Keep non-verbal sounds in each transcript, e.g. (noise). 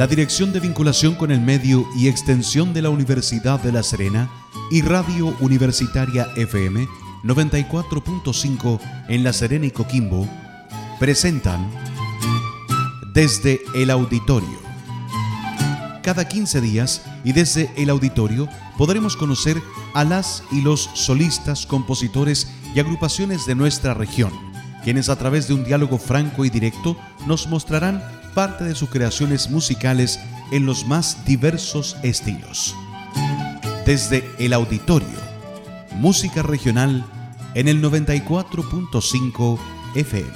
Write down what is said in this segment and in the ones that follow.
la Dirección de Vinculación con el Medio y Extensión de la Universidad de La Serena y Radio Universitaria FM 94.5 en La Serena y Coquimbo presentan Desde el Auditorio. Cada 15 días y desde el auditorio podremos conocer a las y los solistas, compositores y agrupaciones de nuestra región, quienes a través de un diálogo franco y directo nos mostrarán parte de sus creaciones musicales en los más diversos estilos. Desde el auditorio, música regional en el 94.5 FM.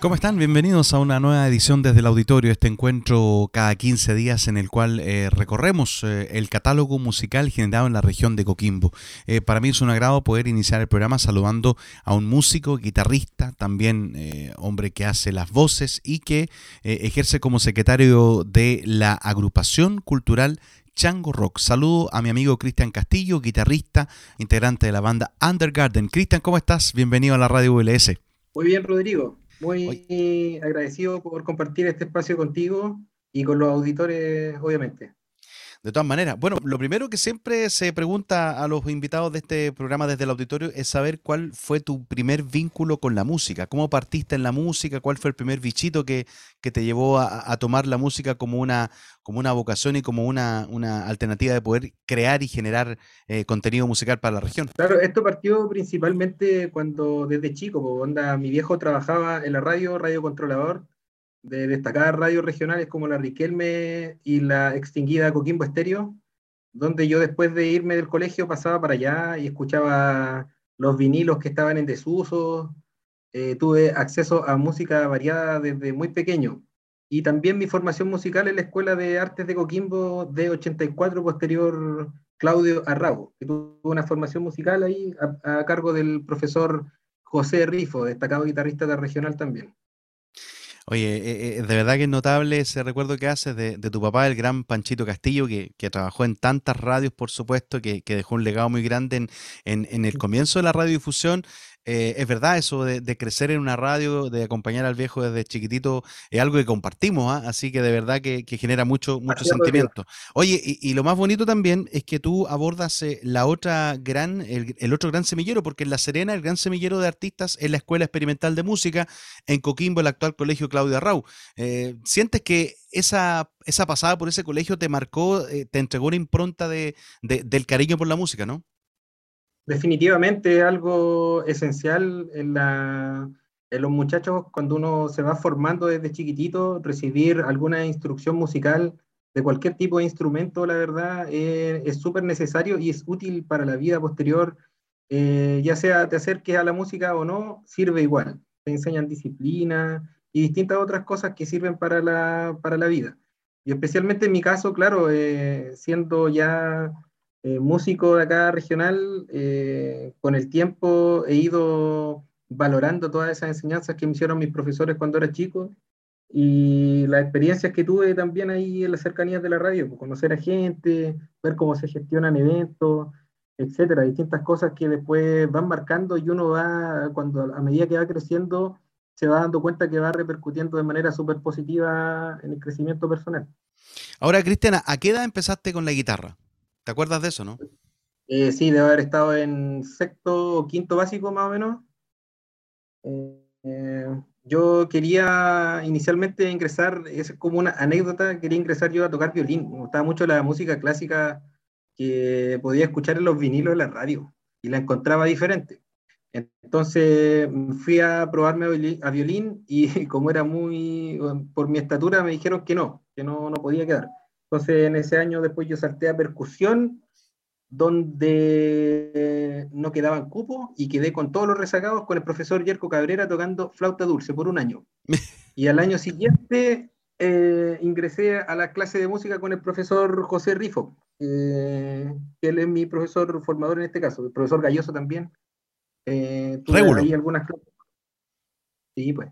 ¿Cómo están? Bienvenidos a una nueva edición desde el auditorio, este encuentro cada 15 días en el cual eh, recorremos eh, el catálogo musical generado en la región de Coquimbo. Eh, para mí es un agrado poder iniciar el programa saludando a un músico, guitarrista, también hombre que hace las voces y que ejerce como secretario de la agrupación cultural Chango Rock. Saludo a mi amigo Cristian Castillo, guitarrista, integrante de la banda Undergarden. Cristian, ¿cómo estás? Bienvenido a la radio ULS. Muy bien, Rodrigo. Muy agradecido por compartir este espacio contigo y con los auditores, obviamente. De todas maneras, bueno, lo primero que siempre se pregunta a los invitados de este programa desde el auditorio es saber cuál fue tu primer vínculo con la música, cómo partiste en la música, cuál fue el primer bichito que, te llevó a, tomar la música como una, como una vocación y como una, una alternativa de poder crear y generar eh, contenido musical para la región. Claro, esto partió principalmente cuando desde chico, onda, mi viejo trabajaba en la radio, radio controlador, de destacadas radios regionales como la Riquelme y la extinguida Coquimbo Estéreo, donde yo después de irme del colegio pasaba para allá y escuchaba los vinilos que estaban en desuso. Eh, tuve acceso a música variada desde muy pequeño. Y también mi formación musical en la Escuela de Artes de Coquimbo de 84, posterior Claudio Arrabo, que tuvo una formación musical ahí a, a cargo del profesor José Rifo, destacado guitarrista de regional también. Oye, eh, eh, de verdad que es notable ese recuerdo que haces de, tu papá, el gran Panchito Castillo, que, trabajó en tantas radios, por supuesto, que, dejó un legado muy grande en, en, en, el comienzo de la radiodifusión eh, es verdad eso de, crecer en una radio, de acompañar al viejo desde chiquitito, es algo que compartimos, ¿ah? así que de verdad que, genera mucho, mucho sentimiento. Oye, y, lo más bonito también es que tú abordas eh, la otra gran, el, otro gran semillero, porque en La Serena el gran semillero de artistas es la Escuela Experimental de Música, en Coquimbo el actual colegio Claudio Arrau. Eh, ¿Sientes que esa, esa pasada por ese colegio te marcó, te entregó una impronta de, del cariño por la música, no? Definitivamente algo esencial en, la, en los muchachos cuando uno se va formando desde chiquitito, recibir alguna instrucción musical de cualquier tipo de instrumento, la verdad, eh, es súper necesario y es útil para la vida posterior, eh, ya sea te acerques a la música o no, sirve igual. Te enseñan disciplina y distintas otras cosas que sirven para la, para la vida. Y especialmente en mi caso, claro, eh, siendo ya eh, músico de acá regional, eh, con el tiempo he ido valorando todas esas enseñanzas que me hicieron mis profesores cuando era chico y las experiencias que tuve también ahí en las cercanías de la radio, pues, conocer a gente, ver cómo se gestionan eventos, etcétera, distintas cosas que después van marcando y uno va, cuando a medida que va creciendo, se va dando cuenta que va repercutiendo de manera súper positiva en el crecimiento personal. Ahora, Cristiana, ¿a qué edad empezaste con la guitarra? ¿Te acuerdas de eso, no? Eh, sí, debe haber estado en sexto o quinto básico más o menos. Eh, yo quería inicialmente ingresar, es como una anécdota, quería ingresar yo a tocar violín. Me gustaba mucho la música clásica que podía escuchar en los vinilos de la radio y la encontraba diferente. Entonces fui a probarme a violín y (laughs) como era muy, por mi estatura me dijeron que no, que no, no podía quedar. Entonces, en ese año después yo salté a percusión, donde no quedaban cupos y quedé con todos los rezagados con el profesor Yerko Cabrera tocando flauta dulce por un año. (laughs) Y al año siguiente eh, ingresé a la clase de música con el profesor José Rifo, que él es mi profesor formador en este caso, el profesor Galloso también. Eh, tuve ahí algunas Sí, pues.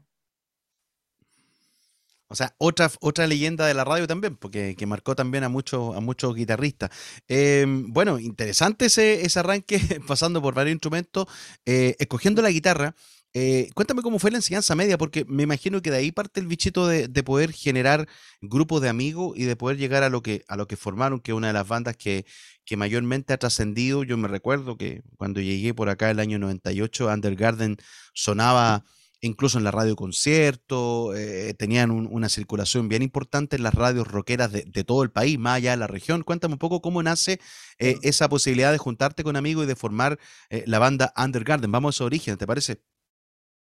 O sea, otra, otra leyenda de la radio también, porque que marcó también a muchos, a muchos guitarristas. Em, bueno, interesante ese, ese arranque, (laughs) pasando por varios instrumentos, eh, escogiendo la guitarra. Eh, cuéntame cómo fue la enseñanza media, porque me imagino que de ahí parte el bichito de, poder generar grupos de amigos y de poder llegar a lo que, a lo que formaron, que es una de las bandas que, que mayormente ha trascendido. Yo me recuerdo que cuando llegué por acá el año 98, Undergarden sonaba incluso en la radio concierto, eh, tenían una circulación bien importante en las radios rockeras de, todo el país, más allá de la región. Cuéntame un poco cómo nace eh, esa posibilidad de juntarte con amigos y de formar eh, la banda Undergarden. Vamos a su origen, ¿te parece?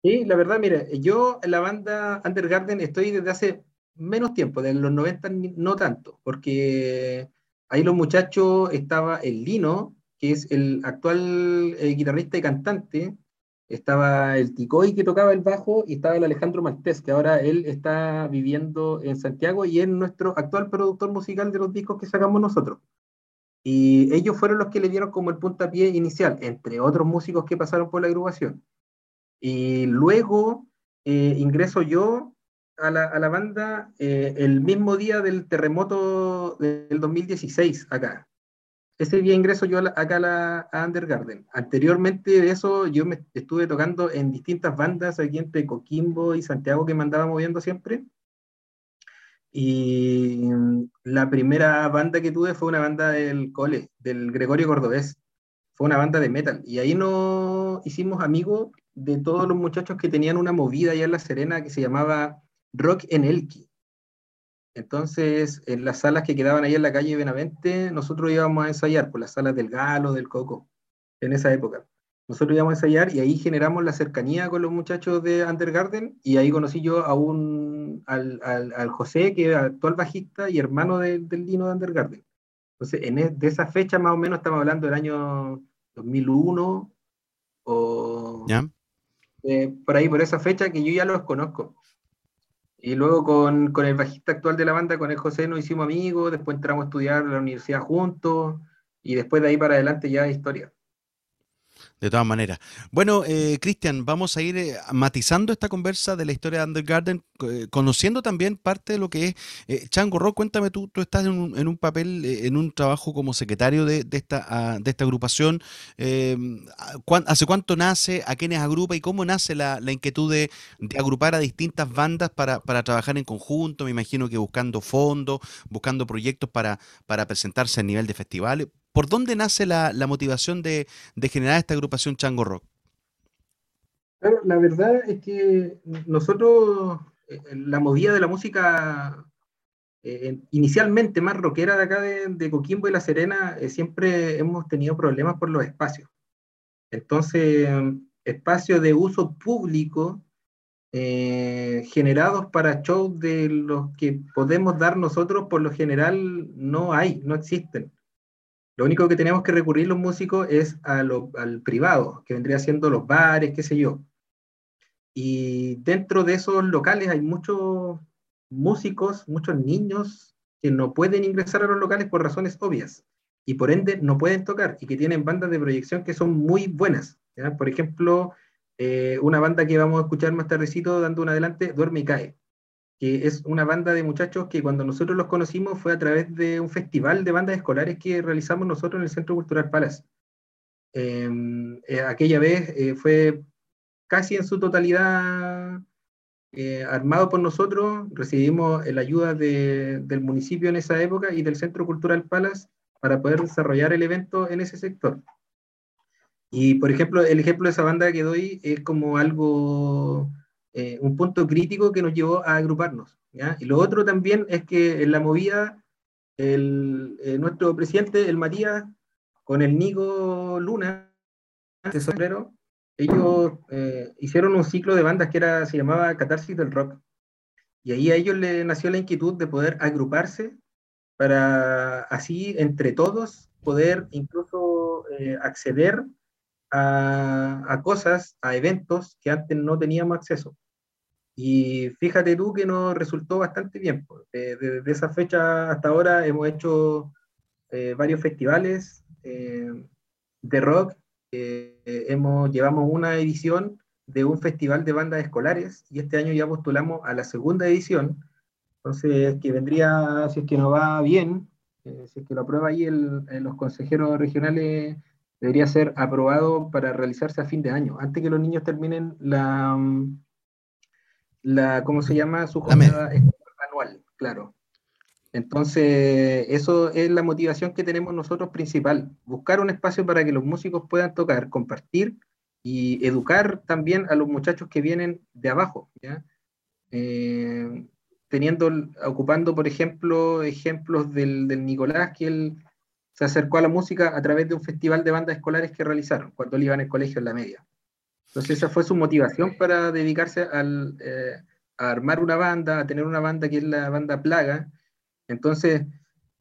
Sí, la verdad, mire, yo en la banda Undergarden estoy desde hace menos tiempo, de los 90 no tanto, porque ahí los muchachos estaba el Lino, que es el actual guitarrista y cantante, estaba el Ticoy que tocaba el bajo y estaba el Alejandro Maltés, que ahora él está viviendo en Santiago y es nuestro actual productor musical de los discos que sacamos nosotros. Y ellos fueron los que le dieron como el puntapié inicial, entre otros músicos que pasaron por la agrupación. Y luego eh, ingreso yo a la, a la banda eh, el mismo día del terremoto del 2016 acá ese día ingreso yo acá a, la, Undergarden. Anteriormente de eso, yo me estuve tocando en distintas bandas aquí entre Coquimbo y Santiago que me andaba moviendo siempre. Y la primera banda que tuve fue una banda del cole, del Gregorio Cordobés. Fue una banda de metal. Y ahí nos hicimos amigos de todos los muchachos que tenían una movida allá en La Serena que se llamaba Rock en Elqui. Entonces, en las salas que quedaban ahí en la calle Benavente, nosotros íbamos a ensayar, por las salas del Galo, del Coco, en esa época. Nosotros íbamos a ensayar y ahí generamos la cercanía con los muchachos de Undergarden y ahí conocí yo a un, al, al, José, que era actual bajista y hermano del Dino de Undergarden. Entonces, en e, de esa fecha más o menos estamos hablando del año 2001 o... Eh, por ahí, por esa fecha que yo ya los conozco. Y luego con, con, el bajista actual de la banda, con el José, nos hicimos amigos, después entramos a estudiar en la universidad juntos, y después de ahí para adelante ya historia. De todas maneras. Bueno, eh, Cristian, vamos a ir eh, matizando esta conversa de la historia de Undergarden, eh, conociendo también parte de lo que es eh, Chango Rock. Cuéntame tú, tú estás en un, en un papel, en un trabajo como secretario de, esta, ah, de esta agrupación. ¿Hace cuánto nace? ¿A quiénes agrupa? ¿Y cómo nace la, la inquietud de, de, agrupar a distintas bandas para, para, trabajar en conjunto? Me imagino que buscando fondos, buscando proyectos para, para presentarse a nivel de festivales. ¿Por dónde nace la, motivación de, generar esta agrupación Chango Rock? la verdad es que nosotros, eh, la movida de la música eh, inicialmente más rockera de acá de, Coquimbo y La Serena, eh, siempre hemos tenido problemas por los espacios. Entonces, espacios de uso público generados para shows de los que podemos dar nosotros, por lo general no hay, no existen. Lo único que tenemos que recurrir los músicos es al privado, que vendría siendo los bares, qué sé yo. Y dentro de esos locales hay muchos músicos, muchos niños que no pueden ingresar a los locales por razones obvias y por ende no pueden tocar y que tienen bandas de proyección que son muy buenas. Por ejemplo, eh, una banda que vamos a escuchar más tardecito dando un adelante, Duerme y Cae que es una banda de muchachos que cuando nosotros los conocimos fue a través de un festival de bandas escolares que realizamos nosotros en el Centro Cultural Palas. Em, eh, aquella vez eh, fue casi en su totalidad eh, armado por nosotros, recibimos la ayuda del municipio en esa época y del Centro Cultural Palas para poder desarrollar el evento en ese sector. Y por ejemplo, el ejemplo de esa banda que doy es como algo eh, un punto crítico que nos llevó a agruparnos. Y lo otro también es que en la movida, el, eh, nuestro presidente, el Matías, con el Nico Luna, de sombrero, ellos eh, hicieron un ciclo de bandas que era, se llamaba Catarsis del Rock. Y ahí a ellos les nació la inquietud de poder agruparse para así, entre todos, poder incluso acceder a, cosas, a eventos que antes no teníamos acceso. Y fíjate tú que nos resultó bastante bien. Desde esa fecha hasta ahora hemos hecho eh, varios festivales eh, de rock. Eh, hemos, llevamos una edición de un festival de bandas escolares y este año ya postulamos a la segunda edición Entonces, que vendría, si es que no va bien, eh, si es que lo aprueba ahí los consejeros regionales, debería ser aprobado para realizarse a fin de año, antes que los niños terminen la, la ¿cómo se llama? Su jornada anual, claro. Entonces, eso es la motivación que tenemos nosotros principal, buscar un espacio para que los músicos puedan tocar, compartir y educar también a los muchachos que vienen de abajo, eh, teniendo, ocupando, por ejemplo, ejemplos del, del, Nicolás, que él se acercó a la música a través de un festival de bandas escolares que realizaron cuando él iba en el colegio en la media. Entonces esa fue su motivación para dedicarse al, eh, a armar una banda, a tener una banda que es la banda Plaga. Entonces,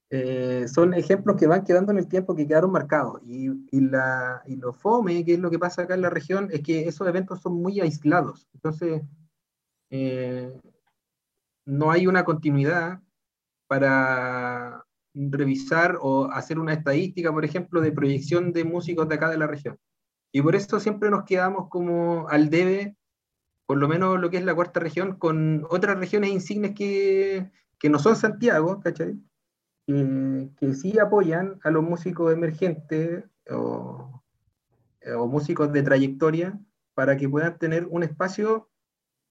eh, son ejemplos que van quedando en el tiempo, que quedaron marcados. Y, y, la, y lo fome, que es lo que pasa acá en la región, es que esos eventos son muy aislados. Entonces, eh, no hay una continuidad para revisar o hacer una estadística, por ejemplo, de proyección de músicos de acá de la región. Y por eso siempre nos quedamos como al debe, por lo menos lo que es la cuarta región, con otras regiones insignes que, que no son Santiago, ¿cachai? que sí apoyan a los músicos emergentes o, músicos de trayectoria para que puedan tener un espacio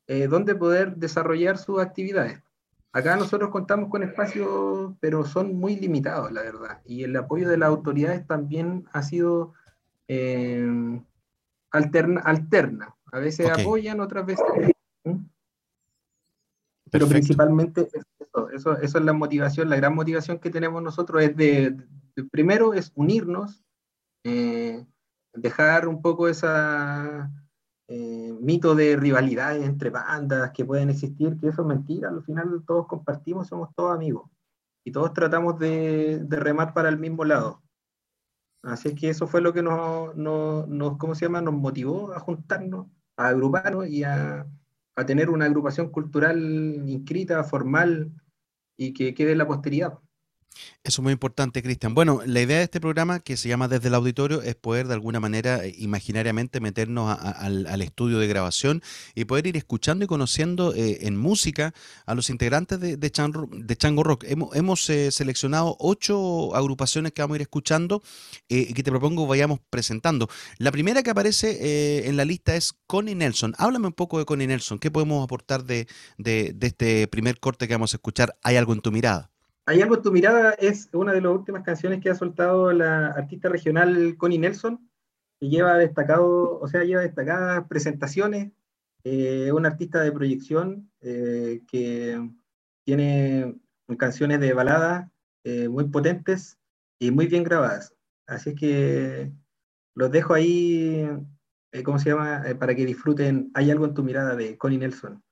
eh, donde poder desarrollar sus actividades. Acá nosotros contamos con espacios, pero son muy limitados, la verdad. Y el apoyo de las autoridades también ha sido eh, alterna, alterna. A veces apoyan, otras veces... ¿Mm? Pero principalmente eso, eso, eso, es la motivación, la gran motivación que tenemos nosotros es de, primero es unirnos, eh, dejar un poco esa eh, mito de rivalidades entre bandas que pueden existir, que eso es mentira, al final todos compartimos, somos todos amigos y todos tratamos de, de remar para el mismo lado. Así es que eso fue lo que nos, nos, ¿cómo se llama? Nos motivó a juntarnos, a agruparnos y a, a tener una agrupación cultural inscrita, formal y que quede en la posteridad. Eso es muy importante, Cristian. Bueno, la idea de este programa, que se llama Desde el Auditorio, es poder de alguna manera, eh, imaginariamente, meternos al, estudio de grabación y poder ir escuchando y conociendo eh, en música a los integrantes de, de, Chango Rock. Hemos, eh, seleccionado ocho agrupaciones que vamos a ir escuchando y que te propongo vayamos presentando. La primera que aparece en la lista es Connie Nelson. Háblame un poco de Connie Nelson. ¿Qué podemos aportar de este primer corte que vamos a escuchar? ¿Hay algo en tu mirada? Hay algo en tu mirada, es una de las últimas canciones que ha soltado la artista regional Connie Nelson, que lleva destacado, o sea, lleva destacadas presentaciones, eh, una artista de proyección eh, que tiene canciones de balada eh, muy potentes y muy bien grabadas. Así que los dejo ahí, ¿cómo se llama? para que disfruten Hay algo en tu mirada de Connie Nelson.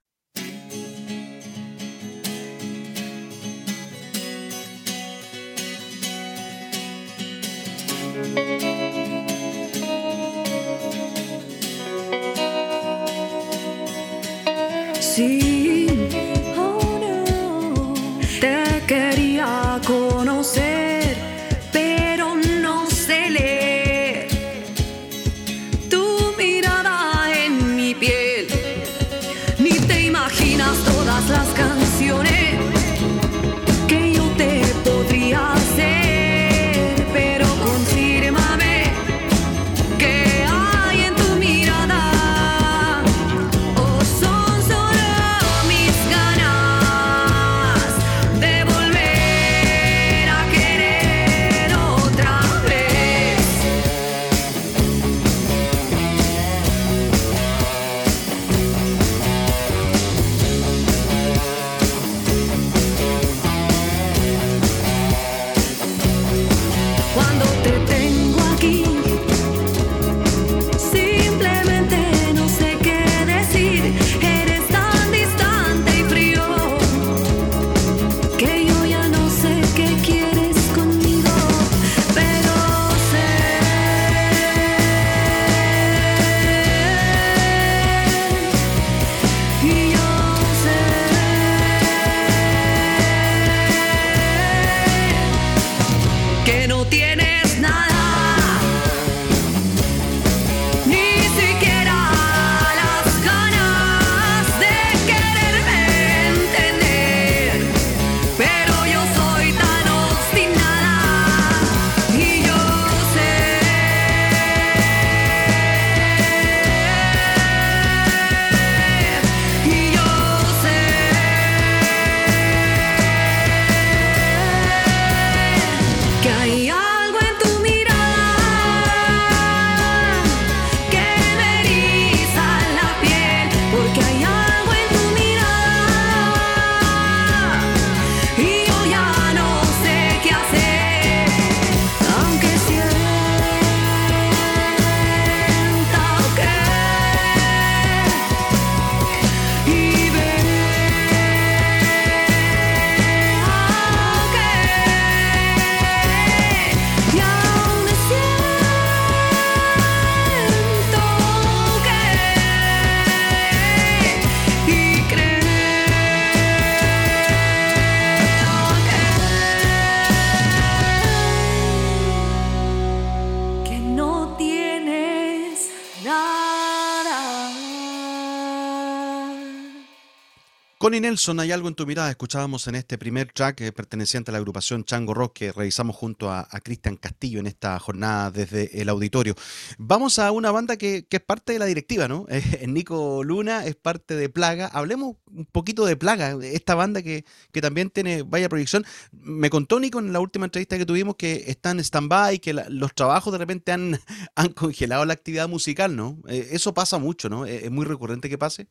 Nelson, hay algo en tu mirada. Escuchábamos en este primer track eh, perteneciente a la agrupación Chango Rock que revisamos junto a, Cristian Castillo en esta jornada desde el auditorio. Vamos a una banda que, es parte de la directiva, ¿no? (laughs) Eh, Nico Luna es parte de Plaga. Hablemos un poquito de Plaga, esta banda que, también tiene vaya proyección. Me contó Nico en la última entrevista que tuvimos que está en stand-by, que los trabajos de repente han, (laughs) han congelado la actividad musical, ¿no? Eh, eso pasa mucho, ¿no? es muy recurrente que pase.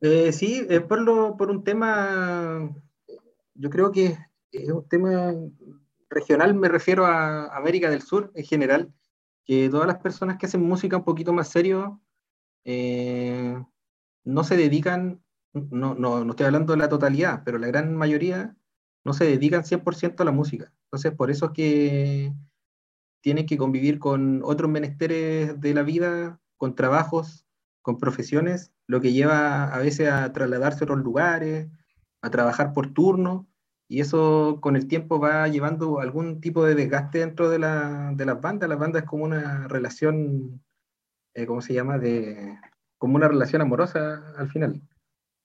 Eh, sí, es por, lo, por un tema, yo creo que es un tema regional, me refiero a América del Sur en general, que todas las personas que hacen música un poquito más serio eh, no se dedican, no, no, no estoy hablando de la totalidad, pero la gran mayoría no se dedican 100% a la música. Entonces, por eso es que tienen que convivir con otros menesteres de la vida, con trabajos, con profesiones lo que lleva a veces a trasladarse a otros lugares, a trabajar por turno, y eso con el tiempo va llevando algún tipo de desgaste dentro de, la, de las bandas. Las bandas es como una relación, eh, ¿cómo se llama? De, como una relación amorosa al final.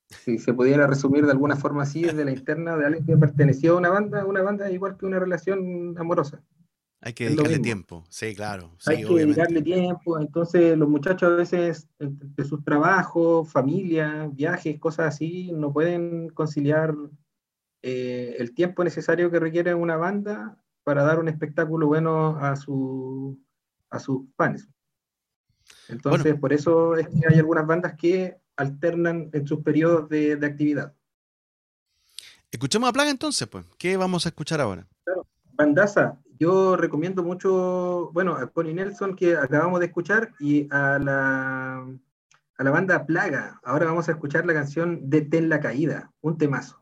Si se pudiera resumir de alguna forma así, desde la interna de alguien que perteneció a una banda, una banda es igual que una relación amorosa. Hay que dedicarle tiempo, sí, claro. Hay que dedicarle tiempo. Entonces, los muchachos a veces, de sus trabajos, familia, viajes, cosas así, no pueden conciliar eh, el tiempo necesario que requiere una banda para dar un espectáculo bueno a, su, a sus fans. Entonces, por eso es que hay algunas bandas que alternan en sus periodos de, de actividad. Escuchemos a Plaga entonces, pues. ¿Qué vamos a escuchar ahora? Claro. Bandaza, yo recomiendo mucho, bueno, a Connie Nelson que acabamos de escuchar y a la, a la banda Plaga. Ahora vamos a escuchar la canción Detén la Caída, un temazo.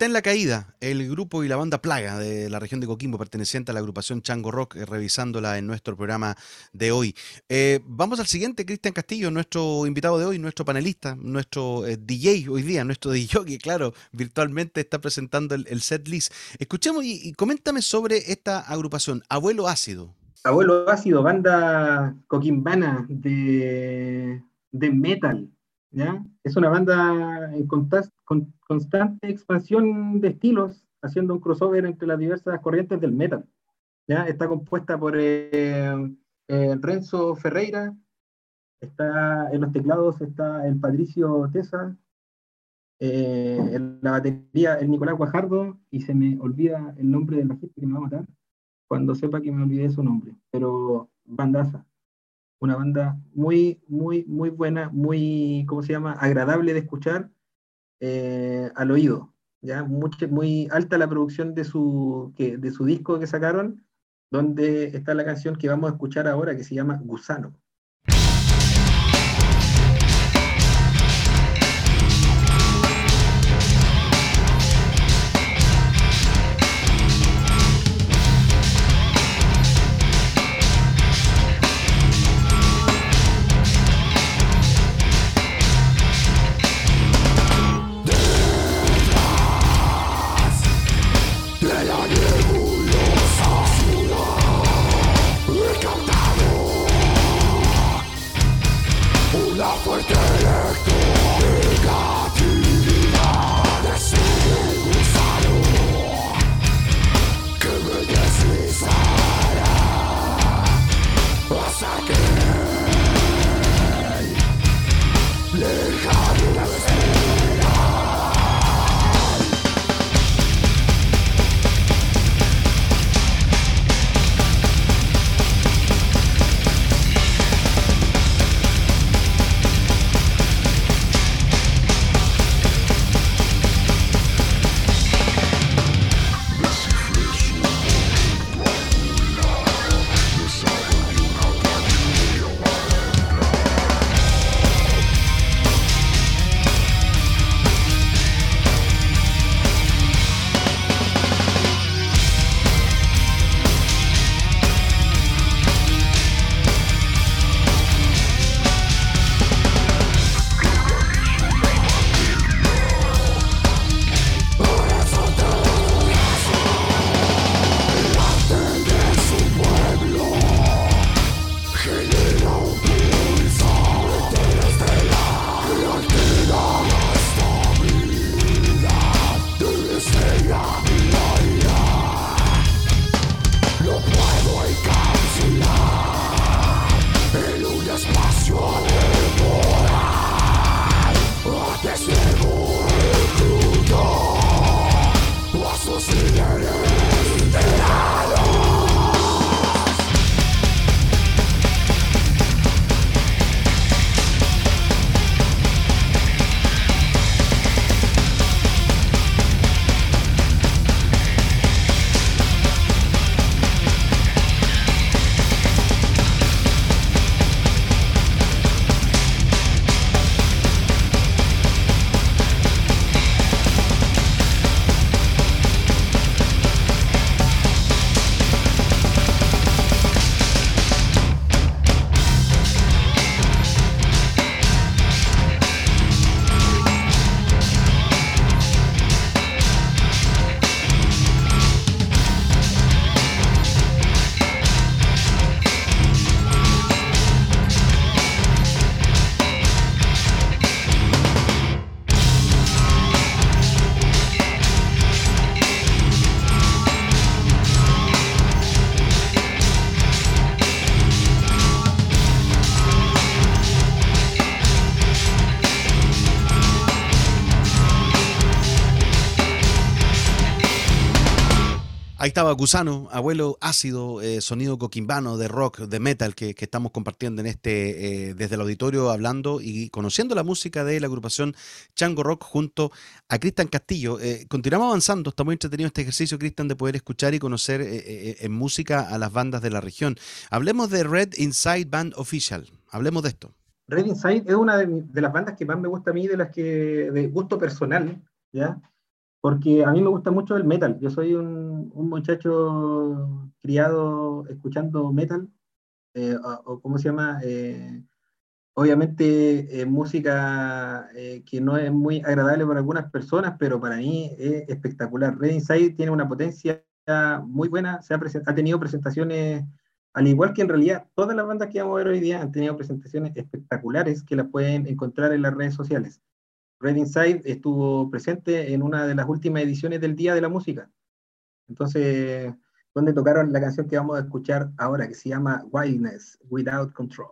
Detén la caída, el grupo y la banda Plaga de la región de Coquimbo, perteneciente a la agrupación Chango Rock, eh, revisándola en nuestro programa de hoy. Eh, vamos al siguiente, Cristian Castillo, nuestro invitado de hoy, nuestro panelista, nuestro eh, DJ hoy día, nuestro (laughs) DJ, que claro, virtualmente está presentando el, set list. Escuchemos y, coméntame sobre esta agrupación, Abuelo Ácido. Abuelo Ácido, banda coquimbana de, de metal, ¿ya? Es una banda en constante expansión de estilos, haciendo un crossover entre las diversas corrientes del metal. ¿ya? Está compuesta por eh, eh, Renzo Ferreira, está en los teclados está el Patricio Tesa, eh, en la batería el Nicolás Guajardo, y se me olvida el nombre de la gente que me va a matar cuando sepa que me olvidé su nombre, pero bandaza una banda muy, muy, muy buena, muy, ¿cómo se llama? Agradable de escuchar eh, al oído. ¿ya? Mucho, muy alta la producción de su, que, de su disco que sacaron, donde está la canción que vamos a escuchar ahora, que se llama Gusano. Estaba Gusano, abuelo ácido, eh, sonido coquimbano, de rock, de metal que, estamos compartiendo en este, eh, desde el auditorio, hablando y conociendo la música de la agrupación Chango Rock junto a Cristian Castillo. Eh, continuamos avanzando, está muy entretenido este ejercicio, Cristian, de poder escuchar y conocer en música a las bandas de la región. Hablemos de Red Inside Band Official, hablemos de esto. Red Inside es una de, de las bandas que más me gusta a mí, de las que, de gusto personal, ¿ya? Porque a mí me gusta mucho el metal. Yo soy un, un muchacho criado escuchando metal, eh, o, cómo se llama, eh, obviamente música que no es muy agradable para algunas personas, pero para mí es espectacular. Red Inside tiene una potencia muy buena, se ha, ha tenido presentaciones al igual que en realidad todas las bandas que vamos a ver hoy día han tenido presentaciones espectaculares que las pueden encontrar en las redes sociales. Red Inside estuvo presente en una de las últimas ediciones del Día de la Música. Entonces, donde tocaron la canción que vamos a escuchar ahora, que se llama Wildness Without Control.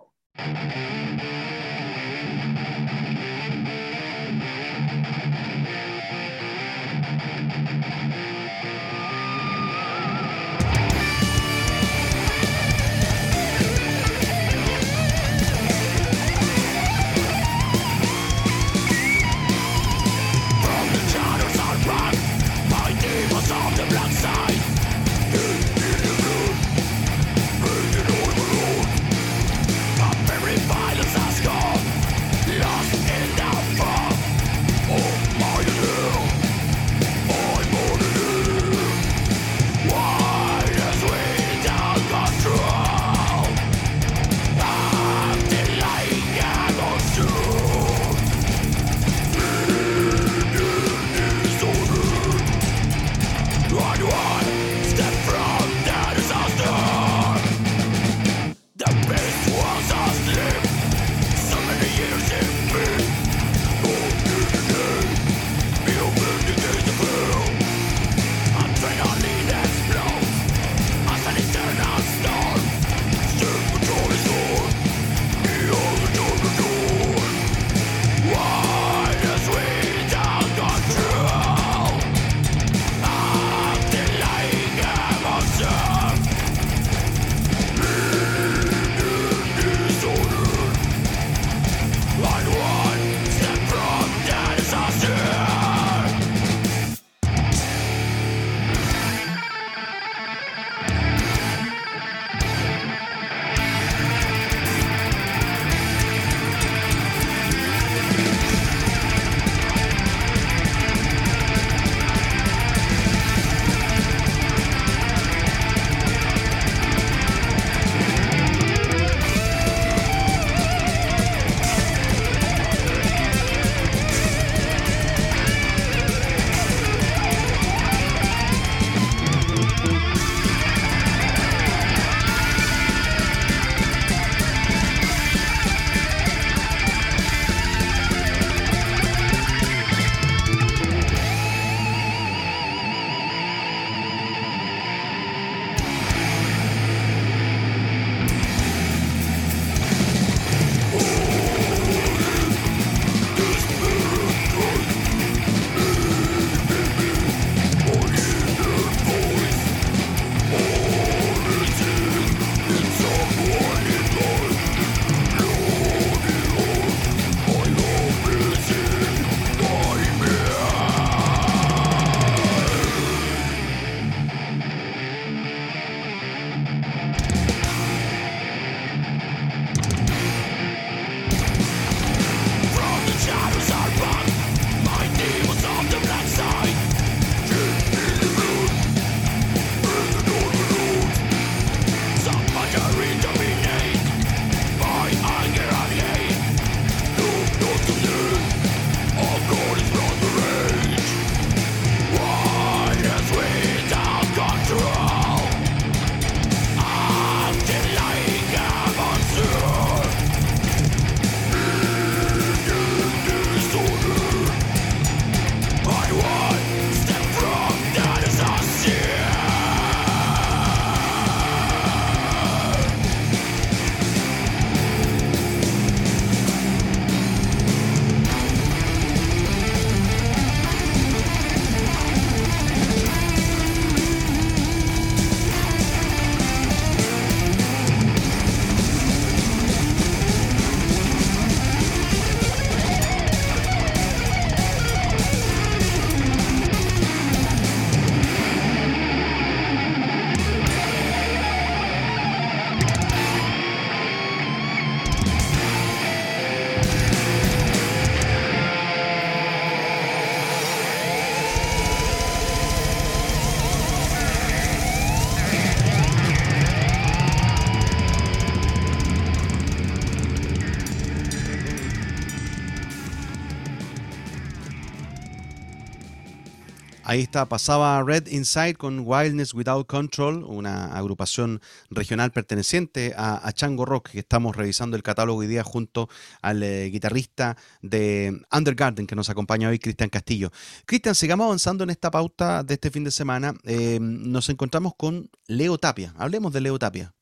Ahí está, pasaba Red Inside con Wildness Without Control, una agrupación regional perteneciente a, Chango Rock, que estamos revisando el catálogo hoy día junto al eh, guitarrista de Undergarden que nos acompaña hoy, Cristian Castillo. Cristian, sigamos avanzando en esta pauta de este fin de semana. Eh, nos encontramos con Leo Tapia. Hablemos de Leo Tapia.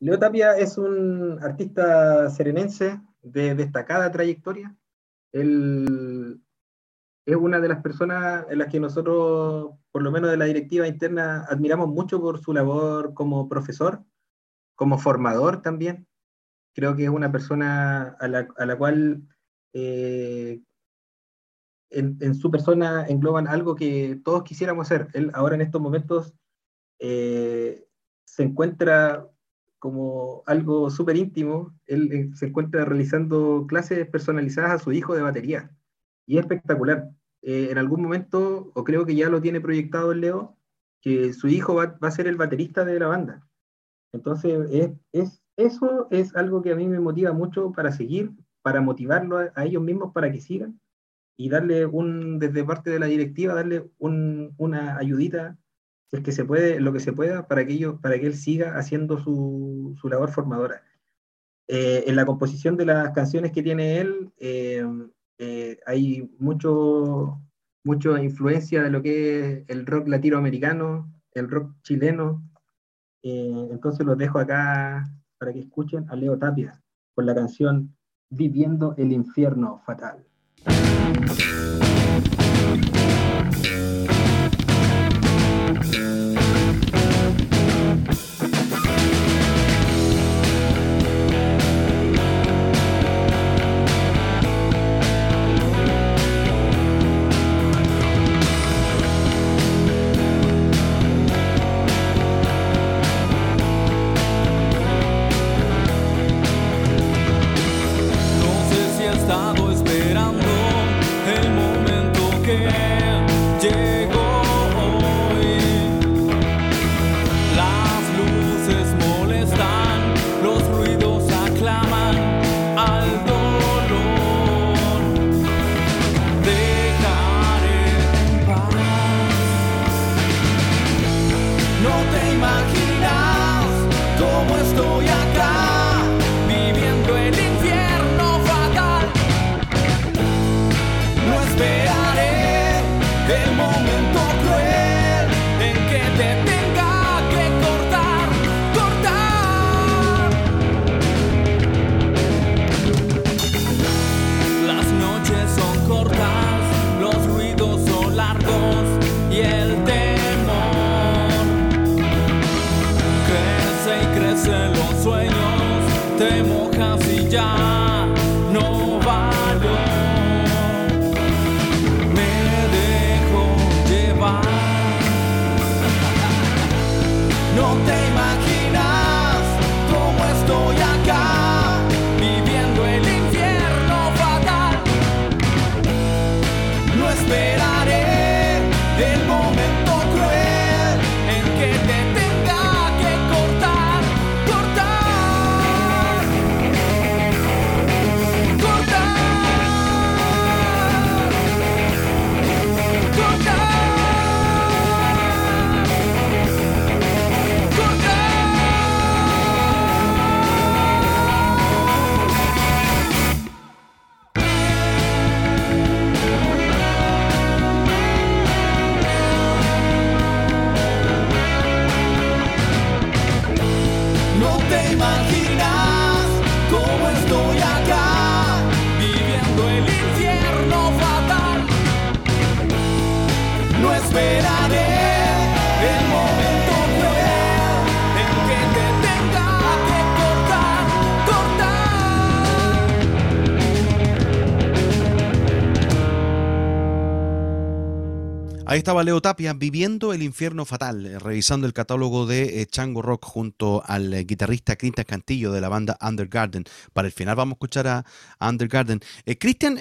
Leo Tapia es un artista serenense de destacada trayectoria. Él es una de las personas en las que nosotros, por lo menos de la directiva interna, admiramos mucho por su labor como profesor, como formador también. Creo que es una persona a la, cual eh, en, su persona engloban algo que todos quisiéramos hacer. Él ahora en estos momentos eh, se encuentra como algo súper íntimo, él eh, se encuentra realizando clases personalizadas a su hijo de batería y es espectacular. Eh, en algún momento, o creo que ya lo tiene proyectado el Leo, que su hijo va, a ser el baterista de la banda. Entonces, es, eso es algo que a mí me motiva mucho para seguir, para motivarlo a, ellos mismos para que sigan y darle un, desde parte de la directiva, darle una ayudita, si es que se puede, lo que se pueda, para que, ellos, para que él siga haciendo su, su labor formadora. Eh, en la composición de las canciones que tiene él, eh, eh, hay mucho, mucha influencia de lo que es el rock latinoamericano, el rock chileno. Eh, entonces los dejo acá para que escuchen a Leo Tapia con la canción Viviendo el infierno fatal. Ahí estaba Leo Tapia viviendo el infierno fatal, eh, revisando el catálogo de eh, Chango Rock junto al eh, guitarrista Cristian Cantillo de la banda Undergarden. Para el final vamos a escuchar a, Undergarden. Cristian,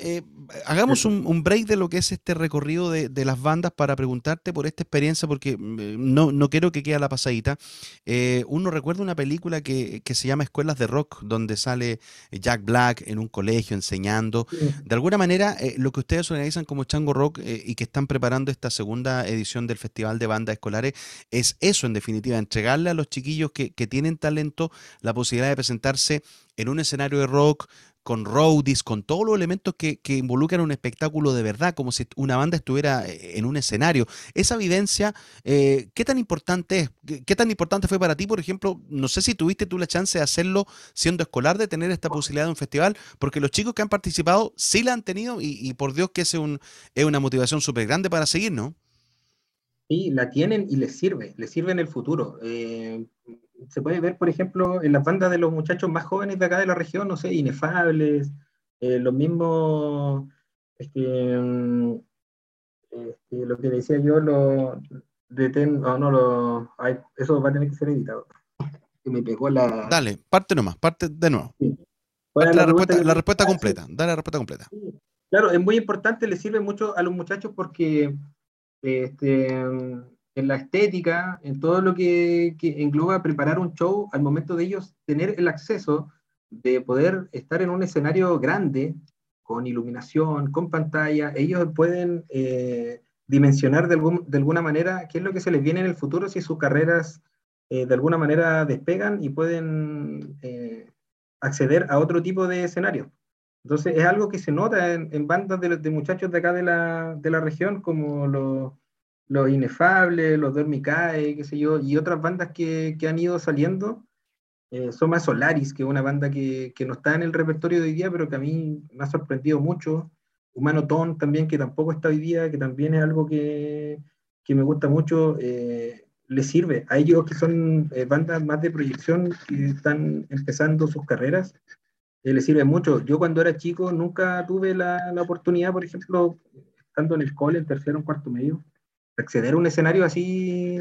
hagamos un, break de lo que es este recorrido de, las bandas para preguntarte por esta experiencia, porque mm, no, no quiero que quede la pasadita. uno recuerda una película que, se llama Escuelas de Rock, donde sale Jack Black en un colegio enseñando. De alguna manera, lo que ustedes organizan como Chango Rock y que están preparando esta segunda edición del Festival de Bandas Escolares, es eso en definitiva, entregarle a los chiquillos que, que tienen talento la posibilidad de presentarse en un escenario de rock, con roadies, con todos los elementos que, involucran un espectáculo de verdad, como si una banda estuviera eh, en un escenario. Esa vivencia, eh, ¿qué tan importante es? ¿Qué, tan importante fue para ti, por ejemplo? No sé si tuviste tú la chance de hacerlo siendo escolar, de tener esta posibilidad de un festival, porque los chicos que han participado sí la han tenido y, por Dios que es, un, es una motivación súper grande para seguir, ¿no? Sí, la tienen y les sirve, les sirve en el futuro. Eh, se puede ver, por ejemplo, en las bandas de los muchachos más jóvenes de acá de la región, no sé, Inefables, eh, los mismos, este, mm, este, lo que decía yo, lo de ten, oh, no, lo, eso va a tener que ser editado. Que me pegó la... Dale, parte nomás, parte de nuevo. La, respuesta, la, respuesta, completa, dale la respuesta completa. Claro, es muy importante, le sirve mucho a los muchachos porque este, en la estética, en todo lo que, engloba preparar un show, al momento de ellos tener el acceso de poder estar en un escenario grande, con iluminación, con pantalla, ellos pueden eh, dimensionar de, alguna manera qué es lo que se les viene en el futuro si sus carreras eh, de alguna manera despegan y pueden eh, acceder a otro tipo de escenario. Entonces es algo que se nota en, bandas de, de, muchachos de acá de la, de la región, como los los Inefables, los Dormicae, qué sé yo, y otras bandas que, que han ido saliendo. Eh, Soma Solaris, que es una banda que, que, no está en el repertorio de hoy día, pero que a mí me ha sorprendido mucho. Humano Ton también, que tampoco está hoy día, que también es algo que, que me gusta mucho. Eh, les sirve a ellos que son eh, bandas más de proyección que están empezando sus carreras, eh, les sirve mucho. Yo cuando era chico nunca tuve la, la oportunidad, por ejemplo, estando en el cole, en tercero o cuarto medio, acceder a un escenario así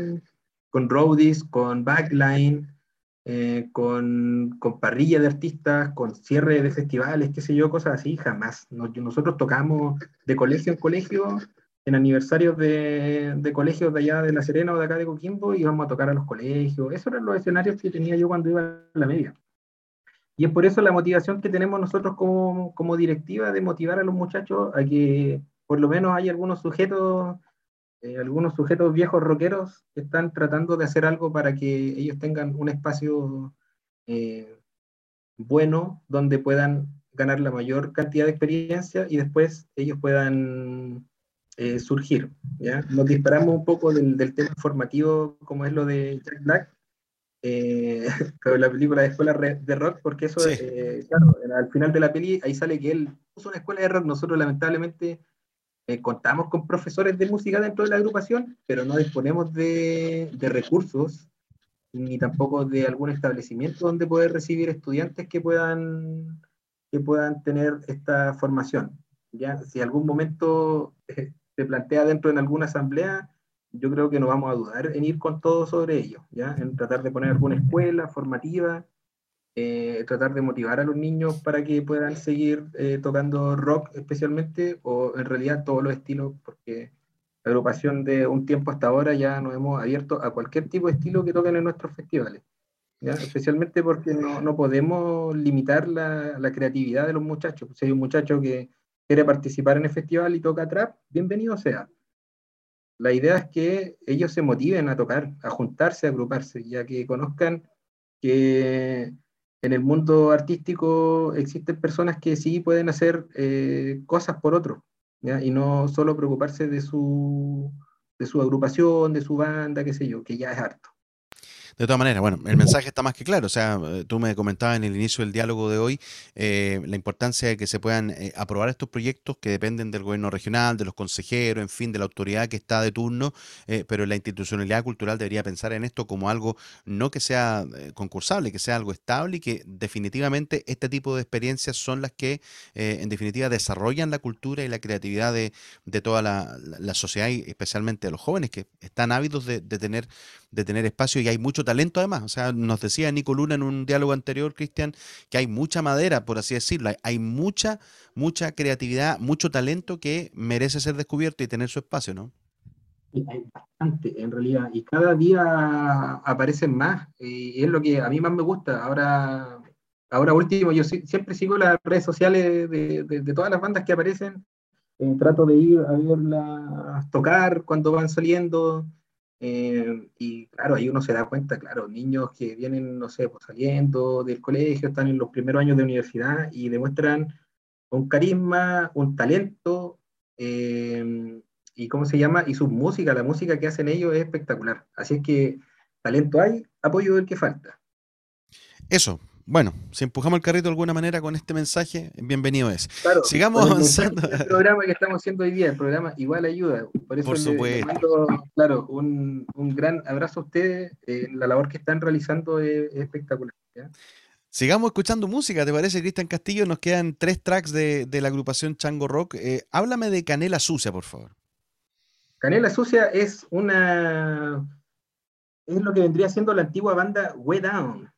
con roadies, con backline, eh, con, con, parrilla de artistas, con cierre de festivales, qué sé yo, cosas así, jamás. nosotros tocamos de colegio en colegio, en aniversarios de, de, colegios de allá de La Serena o de acá de Coquimbo, íbamos a tocar a los colegios. Esos eran los escenarios que tenía yo cuando iba a la media. Y es por eso la motivación que tenemos nosotros como, como directiva de motivar a los muchachos a que por lo menos hay algunos sujetos eh, algunos sujetos viejos rockeros están tratando de hacer algo para que ellos tengan un espacio eh, bueno donde puedan ganar la mayor cantidad de experiencia y después ellos puedan eh, surgir. ¿ya? Nos disparamos un poco del, tema formativo como es lo de Jack Black, (laughs) pero la película de escuela de rock, porque eso, claro, al final de la peli ahí sale que él puso una escuela de rock, nosotros lamentablemente eh, contamos con profesores de música dentro de la agrupación, pero no disponemos de, recursos ni tampoco de algún establecimiento donde poder recibir estudiantes que puedan, que puedan tener esta formación. ¿ya? Si algún momento eh, se plantea dentro de alguna asamblea, yo creo que no vamos a dudar en ir con todo sobre ello, ¿ya? en tratar de poner alguna escuela formativa eh, tratar de motivar a los niños para que puedan seguir eh, tocando rock especialmente, o en realidad todos los estilos, porque la agrupación de un tiempo hasta ahora ya nos hemos abierto a cualquier tipo de estilo que toquen en nuestros festivales. ¿ya? Especialmente porque no, no podemos limitar la, la, creatividad de los muchachos. Si hay un muchacho que quiere participar en el festival y toca trap, bienvenido sea. La idea es que ellos se motiven a tocar, a juntarse, a agruparse, ya que conozcan que en el mundo artístico existen personas que sí pueden hacer eh, cosas por otro, y no solo preocuparse de su, de su agrupación, de su banda, qué sé yo, que ya es harto. De todas maneras, bueno, el mensaje está más que claro. O sea, eh, tú me comentabas en el inicio del diálogo de hoy eh, la importancia de que se puedan eh, aprobar estos proyectos que dependen del gobierno regional, de los consejeros, en fin, de la autoridad que está de turno, pero la institucionalidad cultural debería pensar en esto como algo no que sea concursable, que sea algo estable y que definitivamente este tipo de experiencias son las que en definitiva desarrollan la cultura y la creatividad de, toda la, sociedad y especialmente de los jóvenes que están ávidos de, de tener de tener espacio y hay mucho talento además. O sea, nos decía Nico Luna en un diálogo anterior, Cristian, que hay mucha madera, por así decirlo. Hay mucha, mucha creatividad, mucho talento que merece ser descubierto y tener su espacio, ¿no? hay bastante, en realidad, y cada día aparecen más, y es lo que a mí más me gusta. Ahora, ahora último, yo siempre sigo las redes sociales de, todas las bandas que aparecen eh, trato de ir a verlas tocar cuando van saliendo. Eh, y claro, ahí uno se da cuenta, claro, niños que vienen, no sé, pues saliendo del colegio, están en los primeros años de universidad y demuestran un carisma, un talento, eh, y cómo se llama, y su música, la música que hacen ellos es espectacular. Así es que talento hay, apoyo del que falta. Eso, bueno, si empujamos el carrito de alguna manera con este mensaje, bienvenido es. Claro, Sigamos avanzando. El programa que estamos haciendo hoy día, el programa igual ayuda. Por eso Le, mando, claro, un, gran abrazo a ustedes. la labor que están realizando es, espectacular. Sigamos escuchando música, ¿te parece, Cristian Castillo? Nos quedan tres tracks de, la agrupación Chango Rock. Eh, háblame de Canela Sucia, por favor. Canela Sucia es una. Es lo que vendría siendo la antigua banda Way Down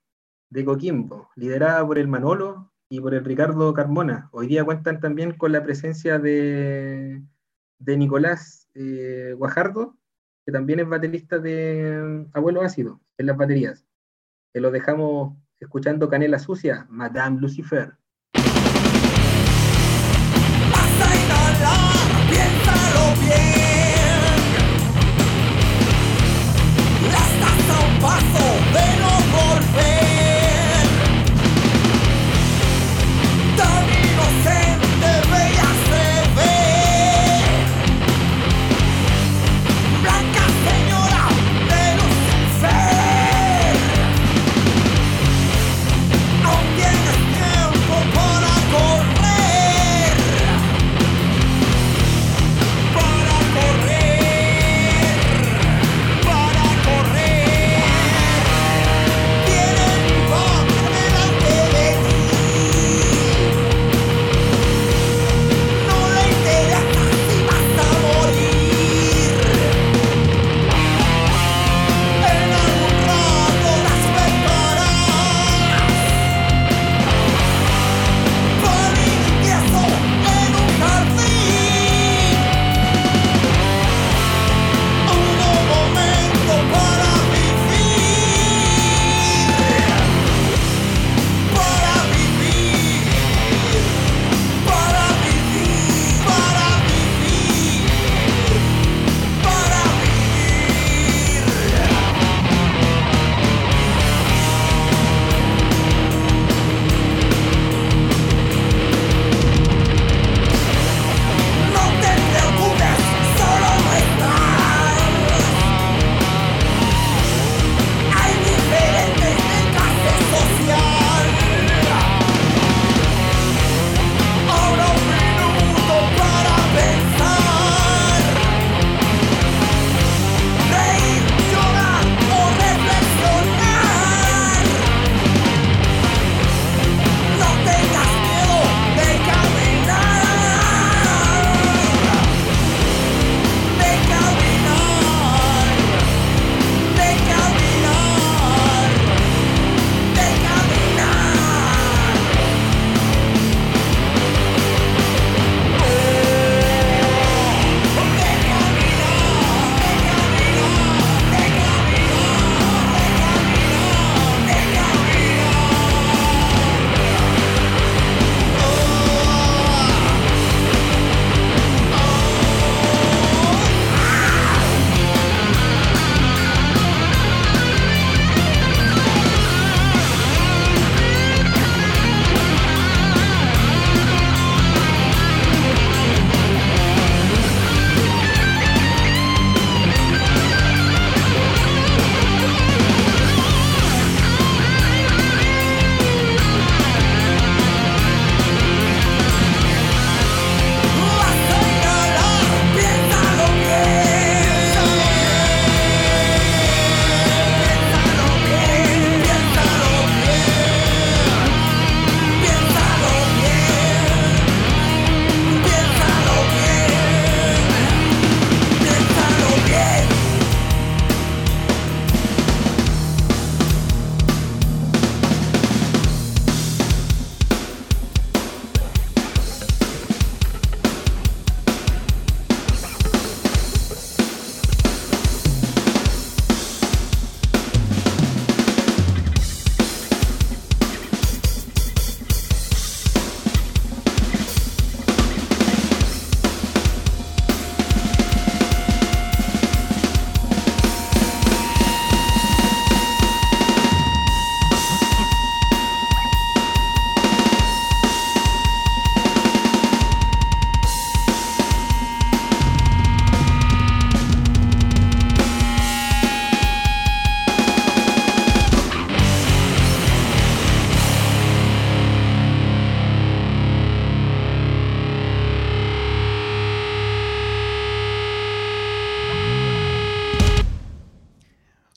de Coquimbo, liderada por el Manolo y por el Ricardo Carmona. Hoy día cuentan también con la presencia de, de Nicolás eh, Guajardo, que también es baterista de mm, Abuelo Ácido en las baterías. Que lo dejamos escuchando Canela Sucia, Madame Lucifer. paso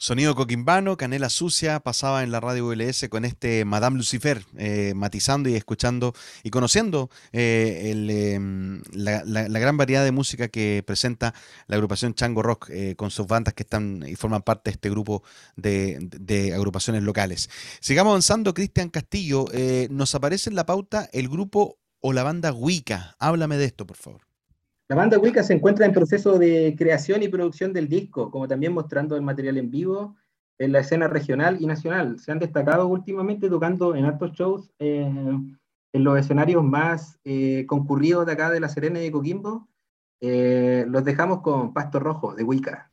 Sonido coquimbano, canela sucia, pasaba en la radio ULS con este Madame Lucifer, eh, matizando y escuchando y conociendo eh, em, la, gran variedad de música que presenta la agrupación Chango Rock eh, con sus bandas que están y forman parte de este grupo de, agrupaciones locales. Sigamos avanzando, Cristian Castillo, nos aparece en la pauta el grupo o la banda Wicca. Háblame de esto, por favor. La banda Wicca se encuentra en proceso de creación y producción del disco, como también mostrando el material en vivo en la escena regional y nacional. Se han destacado últimamente tocando en altos shows eh, en los escenarios más eh, concurridos de acá de La Serena y de Coquimbo. Eh, los dejamos con Pasto Rojo de Wicca.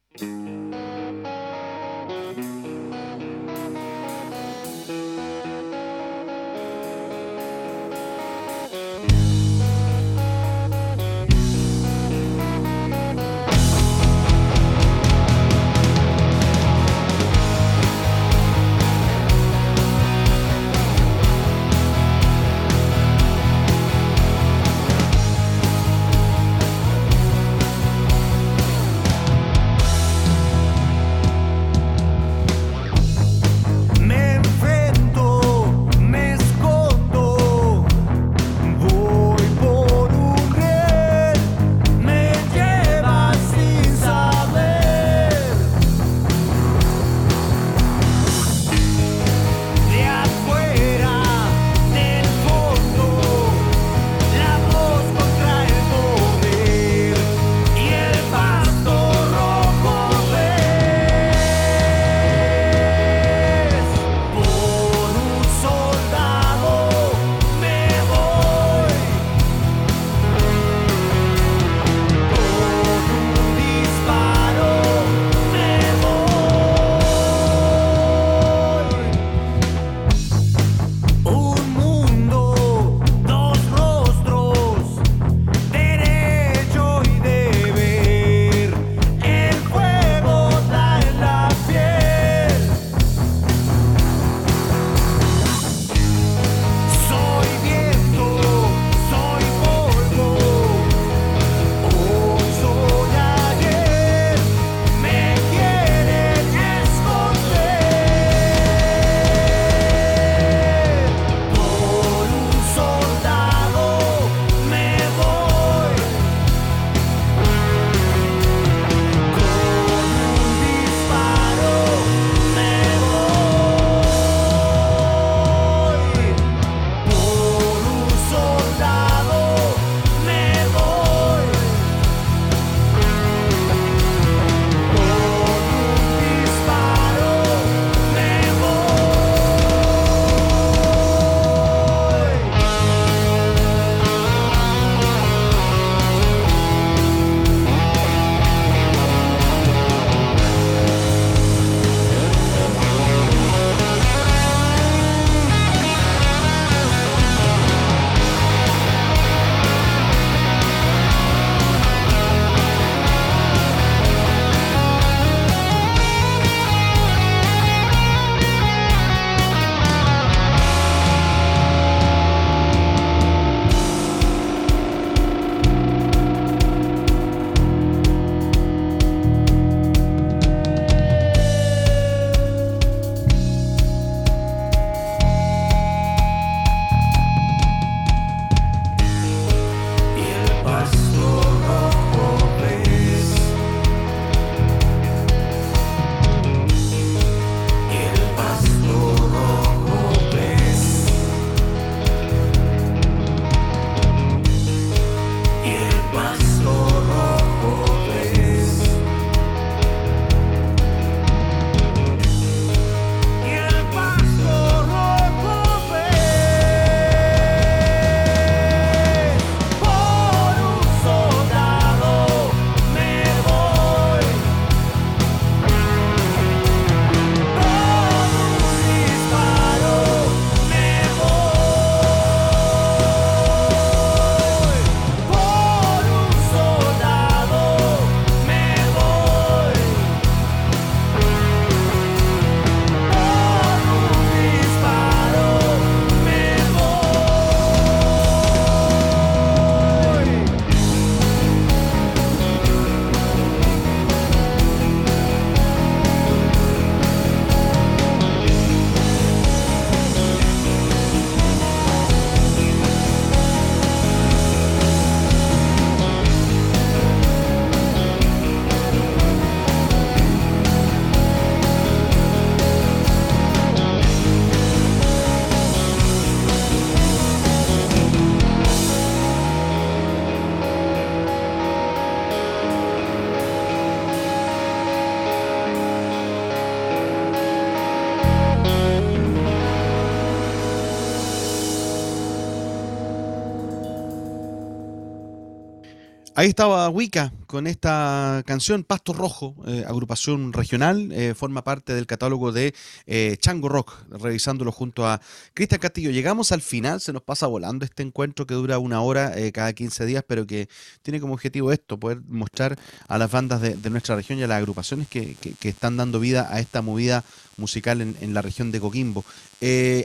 Ahí estaba Wicca con esta canción Pasto Rojo, eh, agrupación regional, eh, forma parte del catálogo de eh, Chango Rock, revisándolo junto a Cristian Castillo. Llegamos al final, se nos pasa volando este encuentro que dura una hora cada 15 días, pero que tiene como objetivo esto, poder mostrar a las bandas de, nuestra región y a las agrupaciones que, están dando vida a esta movida musical en, la región de Coquimbo.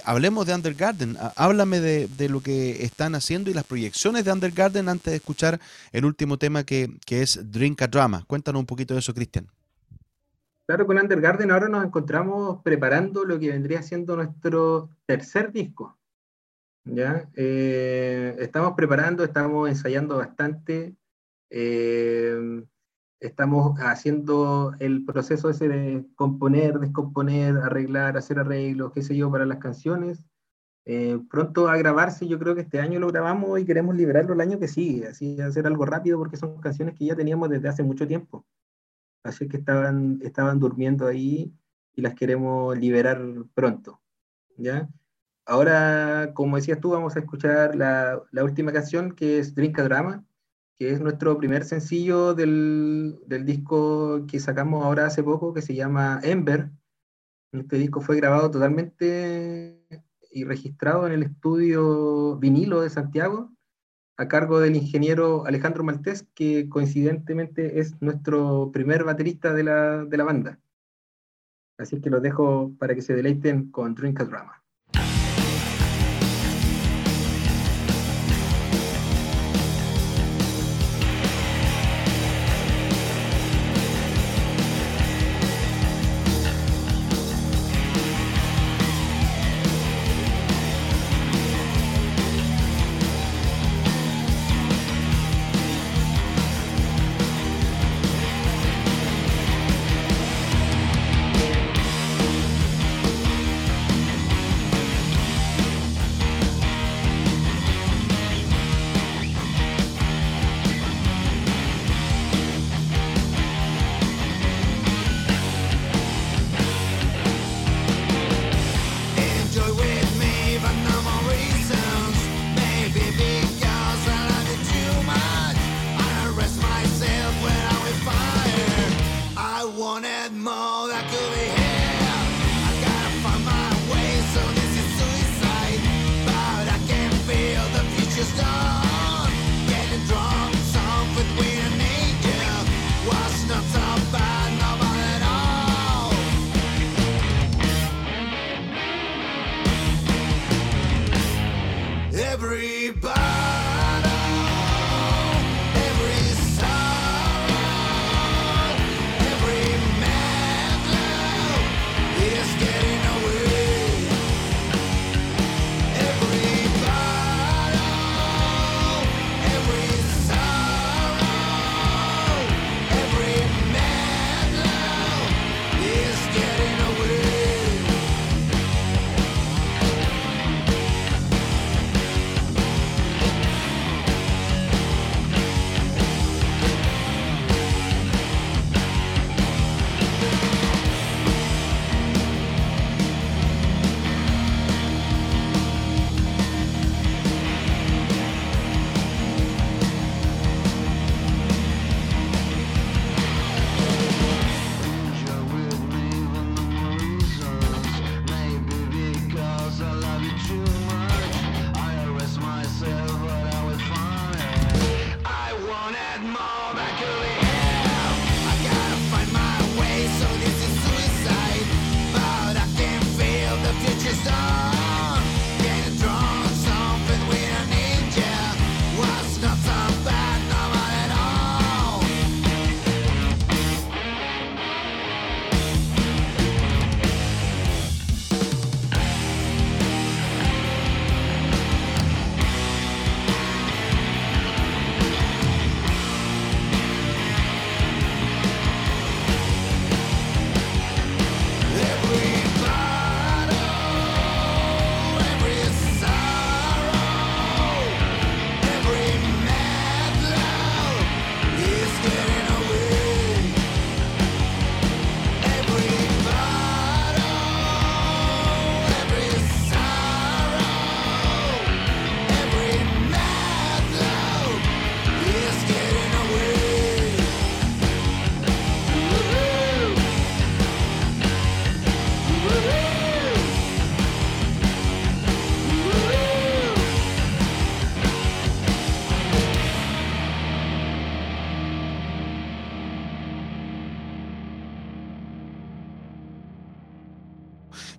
hablemos de Undergarden, háblame de, lo que están haciendo y las proyecciones de Undergarden antes de escuchar el último tema que es Drink a Drama. Cuéntanos un poquito de eso, Cristian. Claro, con Undergarden ahora nos encontramos preparando lo que vendría siendo nuestro tercer disco. ¿ya? Eh, estamos preparando, estamos ensayando bastante, eh, estamos haciendo el proceso ese de componer, descomponer, arreglar, hacer arreglos, qué sé yo, para las canciones. Eh, pronto a grabarse, yo creo que este año lo grabamos y queremos liberarlo el año que sigue, así hacer algo rápido porque son canciones que ya teníamos desde hace mucho tiempo. Así que estaban, estaban durmiendo ahí y las queremos liberar pronto. ¿ya? Ahora, como decías tú, vamos a escuchar la, la última canción que es Drink a Drama, que es nuestro primer sencillo del, del disco que sacamos ahora hace poco, que se llama Ember. Este disco fue grabado totalmente y registrado en el estudio vinilo de Santiago, a cargo del ingeniero Alejandro Maltés, que coincidentemente es nuestro primer baterista de la, de la banda. Así que los dejo para que se deleiten con Drink a Drama.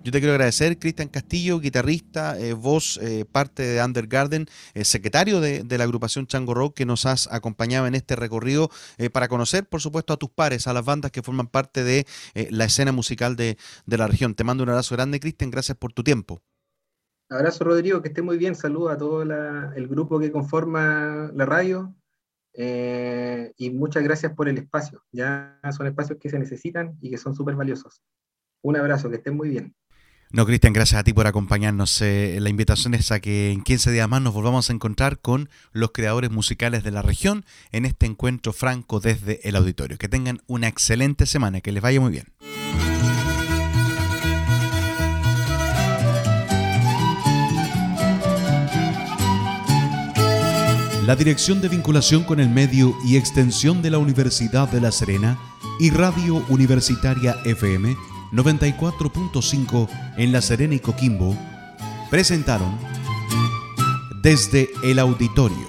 Yo te quiero agradecer, Cristian Castillo, guitarrista, eh, voz, eh, parte de Undergarden, eh, secretario de, la agrupación Chango Rock, que nos has acompañado en este recorrido para conocer, por supuesto, a tus pares, a las bandas que forman parte de la escena musical de, de la región. Te mando un abrazo grande, Cristian, gracias por tu tiempo. Abrazo, Rodrigo, que esté muy bien. Saludos a todo el grupo que conforma la radio. Eh, y muchas gracias por el espacio. Ya son espacios que se necesitan y que son súper valiosos. Un abrazo, que estén muy bien. No, Cristian, gracias a ti por acompañarnos. Eh, la invitación es a que en 15 días más nos volvamos a encontrar con los creadores musicales de la región en este encuentro franco desde el auditorio. Que tengan una excelente semana, que les vaya muy bien. la Dirección de Vinculación con el Medio y Extensión de la Universidad de La Serena y Radio Universitaria FM 94.5 en La Serena y Coquimbo presentaron Desde el Auditorio.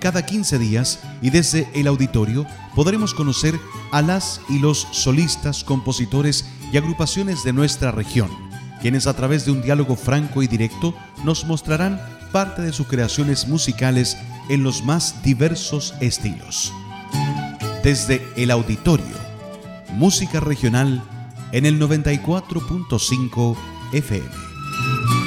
Cada 15 días y desde el auditorio podremos conocer a las y los solistas, compositores y agrupaciones de nuestra región, quienes a través de un diálogo franco y directo nos mostrarán parte de sus creaciones musicales en los más diversos estilos. Desde el auditorio, música regional en el 94.5 FM.